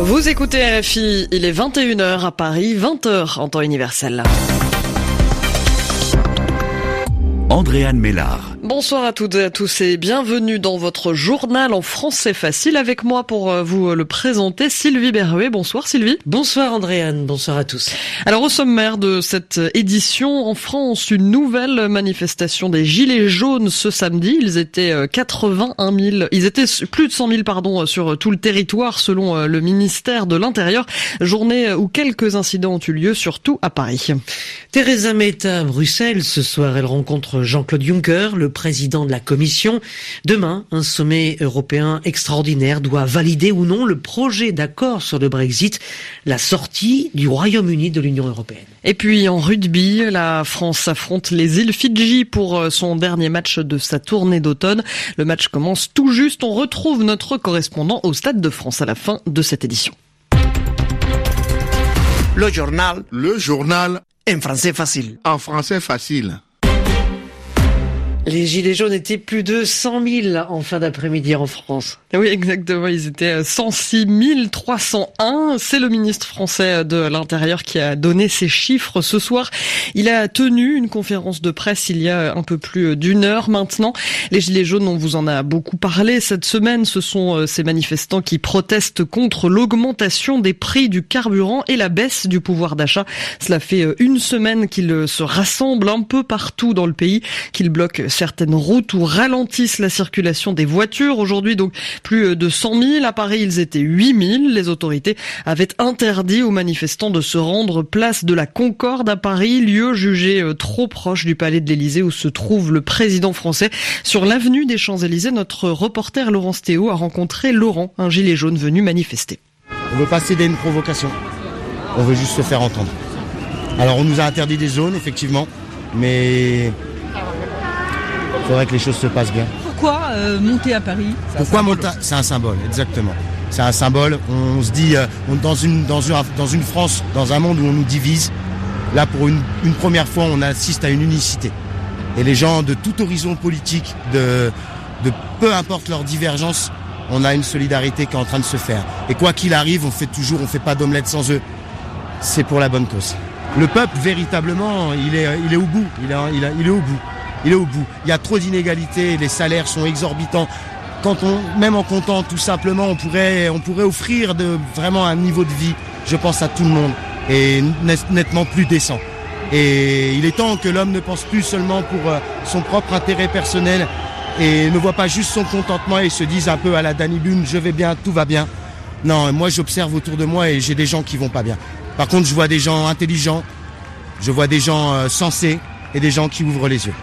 Vous écoutez RFI, il est 21h à Paris, 20h en temps universel. Andréane Mélard. Bonsoir à toutes et à tous et bienvenue dans votre journal en français facile avec moi pour euh, vous le présenter Sylvie Berruet. Bonsoir Sylvie. Bonsoir Andréane, bonsoir à tous. Alors au sommaire de cette édition en France, une nouvelle manifestation des Gilets jaunes ce samedi. Ils étaient 81 euh, 000, ils étaient plus de 100 000 pardon sur tout le territoire selon euh, le ministère de l'Intérieur. Journée où quelques incidents ont eu lieu, surtout à Paris. Theresa May à Bruxelles ce soir. Elle rencontre Jean-Claude Juncker, le président de la Commission. Demain, un sommet européen extraordinaire doit valider ou non le projet d'accord sur le Brexit, la sortie du Royaume-Uni de l'Union européenne. Et puis en rugby, la France affronte les îles Fidji pour euh, son dernier match de sa tournée d'automne. Le match commence tout juste. On retrouve notre correspondant au Stade de France à la fin de cette édition. Le journal. Le journal. En français facile. En français facile. Les Gilets jaunes étaient plus de 100 000 en fin d'après-midi en France. Oui, exactement. Ils étaient 106 301. C'est le ministre français de l'Intérieur qui a donné ces chiffres ce soir. Il a tenu une conférence de presse il y a un peu plus d'une heure maintenant. Les Gilets jaunes, on vous en a beaucoup parlé cette semaine. Ce sont euh, ces manifestants qui protestent contre l'augmentation des prix du carburant et la baisse du pouvoir d'achat. Cela fait euh, une semaine qu'ils se rassemblent un peu partout dans le pays, qu'ils bloquent certaines routes ou ralentissent la circulation des voitures. Aujourd'hui, donc, plus de 100 000. À Paris, ils étaient 8 000. Les autorités avaient interdit aux manifestants de se rendre place de la Concorde à Paris, lieu jugé euh, trop proche du palais de l'Élysée où se trouve le président français. Sur l'avenue des Champs-Élysées, notre reporter Laurence Théo a rencontré Laurent, un gilet jaune venu manifester. On veut pas céder une provocation. On veut juste se faire entendre. Alors on nous a interdit des zones, effectivement, mais il faudrait que les choses se passent bien. Pourquoi euh, monter à Paris? Pourquoi monter C'est un symbole, exactement. C'est un symbole. On se dit, euh, dans, une, dans, une, dans une France, dans un monde où on nous divise, là pour une, une première fois, on assiste à une unicité. Et les gens de tout horizon politique, de, de peu importe leur divergence, on a une solidarité qui est en train de se faire. Et quoi qu'il arrive, on fait toujours, on fait pas d'omelette sans eux. C'est pour la bonne cause. Le peuple, véritablement, il est, il est au bout. Il est, il, il est au bout il est au bout. Il y a trop d'inégalités, les salaires sont exorbitants. Quand on, même en comptant tout simplement, on pourrait, on pourrait offrir de, vraiment un niveau de vie, je pense à tout le monde, et nettement plus décent. Et il est temps que l'homme ne pense plus seulement pour euh, son propre intérêt personnel et ne voit pas juste son contentement et se dise un peu à la Danny Boone, je vais bien, tout va bien. Non, moi j'observe autour de moi et j'ai des gens qui vont pas bien. Par contre, je vois des gens intelligents, je vois des gens euh, sensés et des gens qui ouvrent les yeux.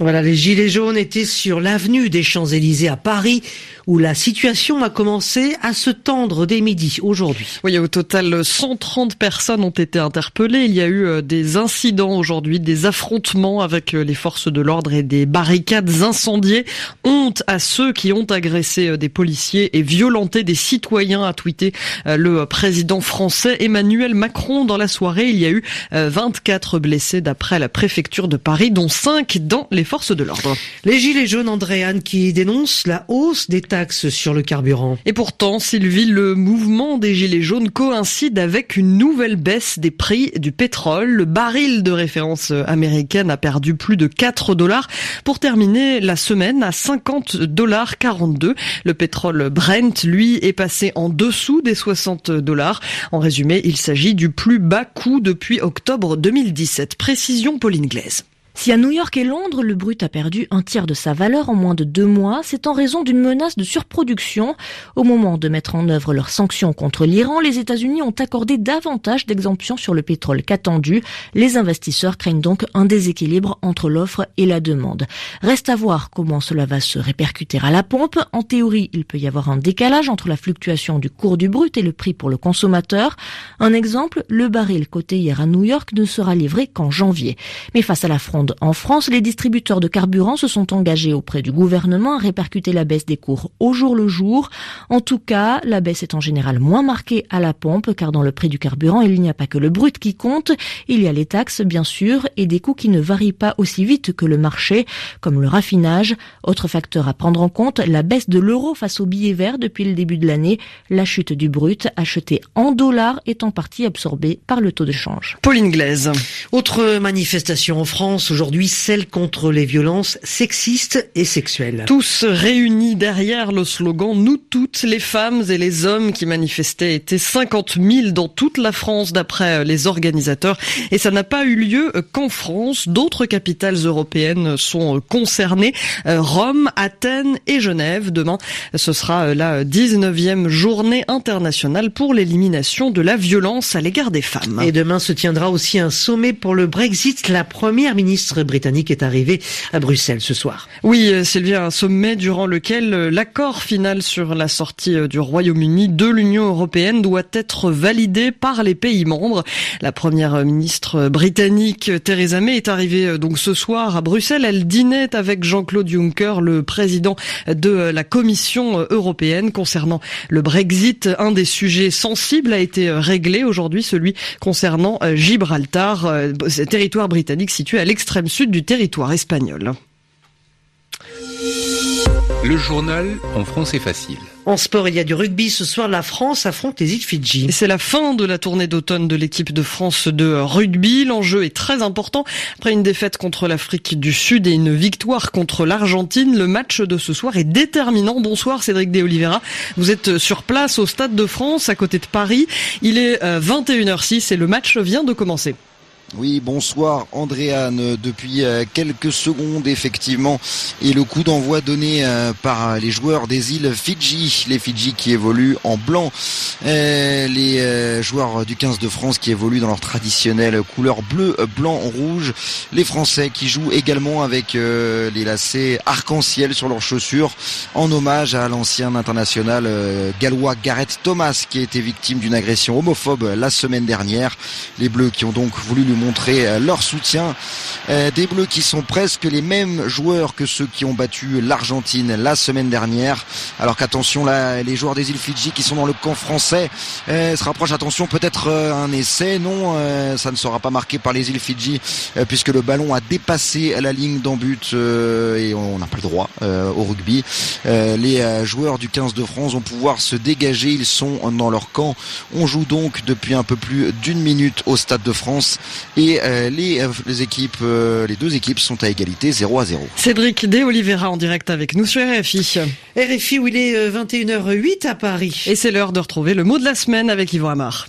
Voilà, les Gilets jaunes étaient sur l'avenue des Champs-Élysées à Paris, où la situation a commencé à se tendre dès midi aujourd'hui. Oui, au total, 130 personnes ont été interpellées. Il y a eu euh, des incidents aujourd'hui, des affrontements avec euh, les forces de l'ordre et des barricades incendiées. Honte à ceux qui ont agressé euh, des policiers et violenté des citoyens, a tweeté le président français Emmanuel Macron. Dans la soirée, il y a eu 24 blessés d'après la préfecture de Paris, dont 5 dans les forces de l'ordre. Les Gilets jaunes, Andréane, qui dénoncent la hausse des taxes sur le carburant. Et pourtant, Sylvie, le mouvement des Gilets jaunes coïncide avec une nouvelle baisse des prix du pétrole. Le baril de référence américaine a perdu plus de 4 dollars pour terminer la semaine à 50 dollars 42. Le pétrole Brent, lui, est passé en dessous des 60 dollars. En résumé, il s'agit du plus bas coût depuis octobre 2017. Précision Pauline Glaise. Si à New York et Londres, le brut a perdu un tiers de sa valeur en moins de deux mois, c'est en raison d'une menace de surproduction. Au moment de mettre en œuvre leurs sanctions contre l'Iran, les États-Unis ont accordé davantage d'exemptions sur le pétrole qu'attendu. Les investisseurs craignent donc un déséquilibre entre l'offre et la demande. Reste à voir comment cela va se répercuter à la pompe. En théorie, il peut y avoir un décalage entre la fluctuation du cours du brut et le prix pour le consommateur. Un exemple, le baril coté hier à New York ne sera livré qu'en janvier. Mais face à la fronde demande en France. Les distributeurs de carburant se sont engagés auprès du gouvernement à répercuter la baisse des cours au jour le jour. En tout cas, la baisse est en général moins marquée à la pompe car dans le prix du carburant, il n'y a pas que le brut qui compte. Il y a les taxes, bien sûr, et des coûts qui ne varient pas aussi vite que le marché, comme le raffinage. Autre facteur à prendre en compte, la baisse de l'euro face au billet vert depuis le début de l'année. La chute du brut acheté en dollars est en partie absorbée par le taux de change. Pauline Glaise. Autre manifestation en France aujourd'hui, celle contre les violences sexistes et sexuelles. Tous réunis derrière le slogan Nous toutes, les femmes et les hommes qui manifestaient étaient 50 000 dans toute la France d'après les organisateurs. Et ça n'a pas eu lieu qu'en France. D'autres capitales européennes sont concernées. Rome, Athènes et Genève. Demain, ce sera la 19e journée internationale pour l'élimination de la violence à l'égard des femmes. Et demain se tiendra aussi un sommet pour le Brexit. La première ministre britannique est arrivée à Bruxelles ce soir. Oui, Sylvia, un sommet durant lequel l'accord final sur la sortie du Royaume-Uni de l'Union européenne doit être validé par les pays membres. La première ministre britannique Theresa May est arrivée donc ce soir à Bruxelles. Elle dînait avec Jean-Claude Juncker, le président de la Commission européenne concernant le Brexit. Un des sujets sensibles a été réglé aujourd'hui, celui concernant Gibraltar, territoire britannique situé à l'extrême sud du territoire espagnol. Le journal en français facile. En sport, il y a du rugby. Ce soir, la France affronte les îles Fidji. C'est la fin de la tournée d'automne de l'équipe de France de rugby. L'enjeu est très important. Après une défaite contre l'Afrique du Sud et une victoire contre l'Argentine, le match de ce soir est déterminant. Bonsoir Cédric De Oliveira. Vous êtes sur place au Stade de France, à côté de Paris. Il est 21h06 et le match vient de commencer. Oui, bonsoir Andréane. Depuis quelques secondes, effectivement, et le coup d'envoi donné par les joueurs des îles Fidji, les Fidji qui évoluent en blanc, les joueurs du 15 de France qui évoluent dans leur traditionnelle couleur bleu, blanc, rouge, les Français qui jouent également avec les lacets arc-en-ciel sur leurs chaussures, en hommage à l'ancien international gallois Gareth Thomas qui a été victime d'une agression homophobe la semaine dernière. Les Bleus qui ont donc voulu lui montrer leur soutien. Des Bleus qui sont presque les mêmes joueurs que ceux qui ont battu l'Argentine la semaine dernière. Alors qu'attention là, les joueurs des îles Fidji qui sont dans le camp français se rapprochent. Attention, peut-être un essai. Non, ça ne sera pas marqué par les îles Fidji puisque le ballon a dépassé la ligne d'en but et on n'a pas le droit au rugby. Les joueurs du 15 de France vont pouvoir se dégager. Ils sont dans leur camp. On joue donc depuis un peu plus d'une minute au Stade de France et les, équipes, les deux équipes sont à égalité 0 à 0. Cédric De Oliveira en direct avec nous sur RFI. RFI où il est 21h08 à Paris. Et c'est l'heure de retrouver le mot de la semaine avec Yvan Amar.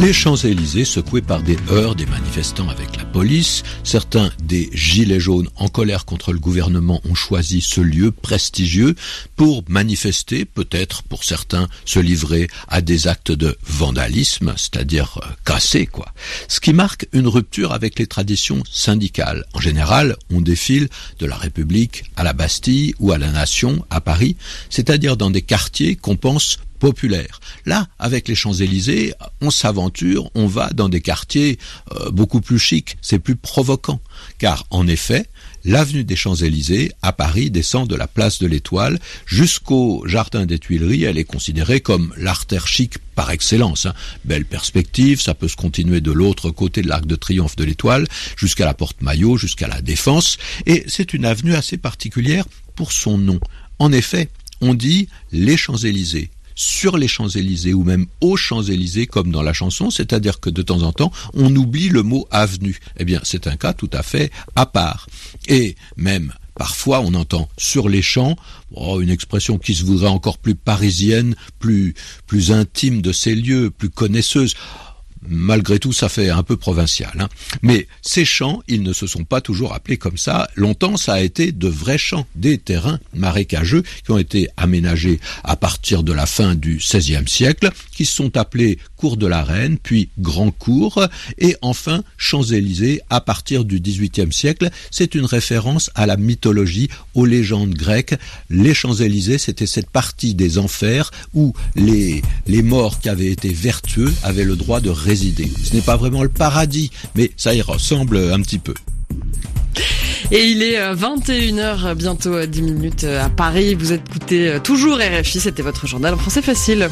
Les Champs-Élysées secoués par des heurts des manifestants avec la police, certains des gilets jaunes en colère contre le gouvernement ont choisi ce lieu prestigieux pour manifester, peut-être pour certains se livrer à des actes de vandalisme, c'est-à-dire casser quoi. Ce qui marque une rupture avec les traditions syndicales. En général, on défile de la République à la Bastille ou à la Nation à Paris, c'est-à-dire dans des quartiers qu'on pense populaire. Là, avec les Champs-Élysées, on s'aventure, on va dans des quartiers euh, beaucoup plus chics, c'est plus provoquant. Car, en effet, l'avenue des Champs-Élysées, à Paris, descend de la place de l'Étoile jusqu'au jardin des Tuileries. Elle est considérée comme l'artère chic par excellence. Hein. Belle perspective, ça peut se continuer de l'autre côté de l'arc de triomphe de l'Étoile, jusqu'à la porte Maillot, jusqu'à la Défense. Et c'est une avenue assez particulière pour son nom. En effet, on dit les Champs-Élysées sur les Champs-Élysées ou même aux Champs-Élysées comme dans la chanson, c'est-à-dire que de temps en temps, on oublie le mot avenue. Eh bien, c'est un cas tout à fait à part. Et même Parfois, on entend sur les champs, oh, une expression qui se voudrait encore plus parisienne, plus, plus intime de ces lieux, plus connaisseuse. Malgré tout, ça fait un peu provincial. Hein. Mais ces champs, ils ne se sont pas toujours appelés comme ça. Longtemps, ça a été de vrais champs, des terrains marécageux qui ont été aménagés à partir de la fin du XVIe siècle, qui sont appelés Cours de la Reine, puis Grand Cours, et enfin Champs-Élysées à partir du XVIIIe siècle. C'est une référence à la mythologie, aux légendes grecques. Les Champs-Élysées, c'était cette partie des enfers où les, les morts qui avaient été vertueux avaient le droit de Ce n'est pas vraiment le paradis, mais ça y ressemble un petit peu. Et il est 21h, bientôt 10 minutes à Paris. Vous écoutez toujours RFI, c'était votre journal en français facile.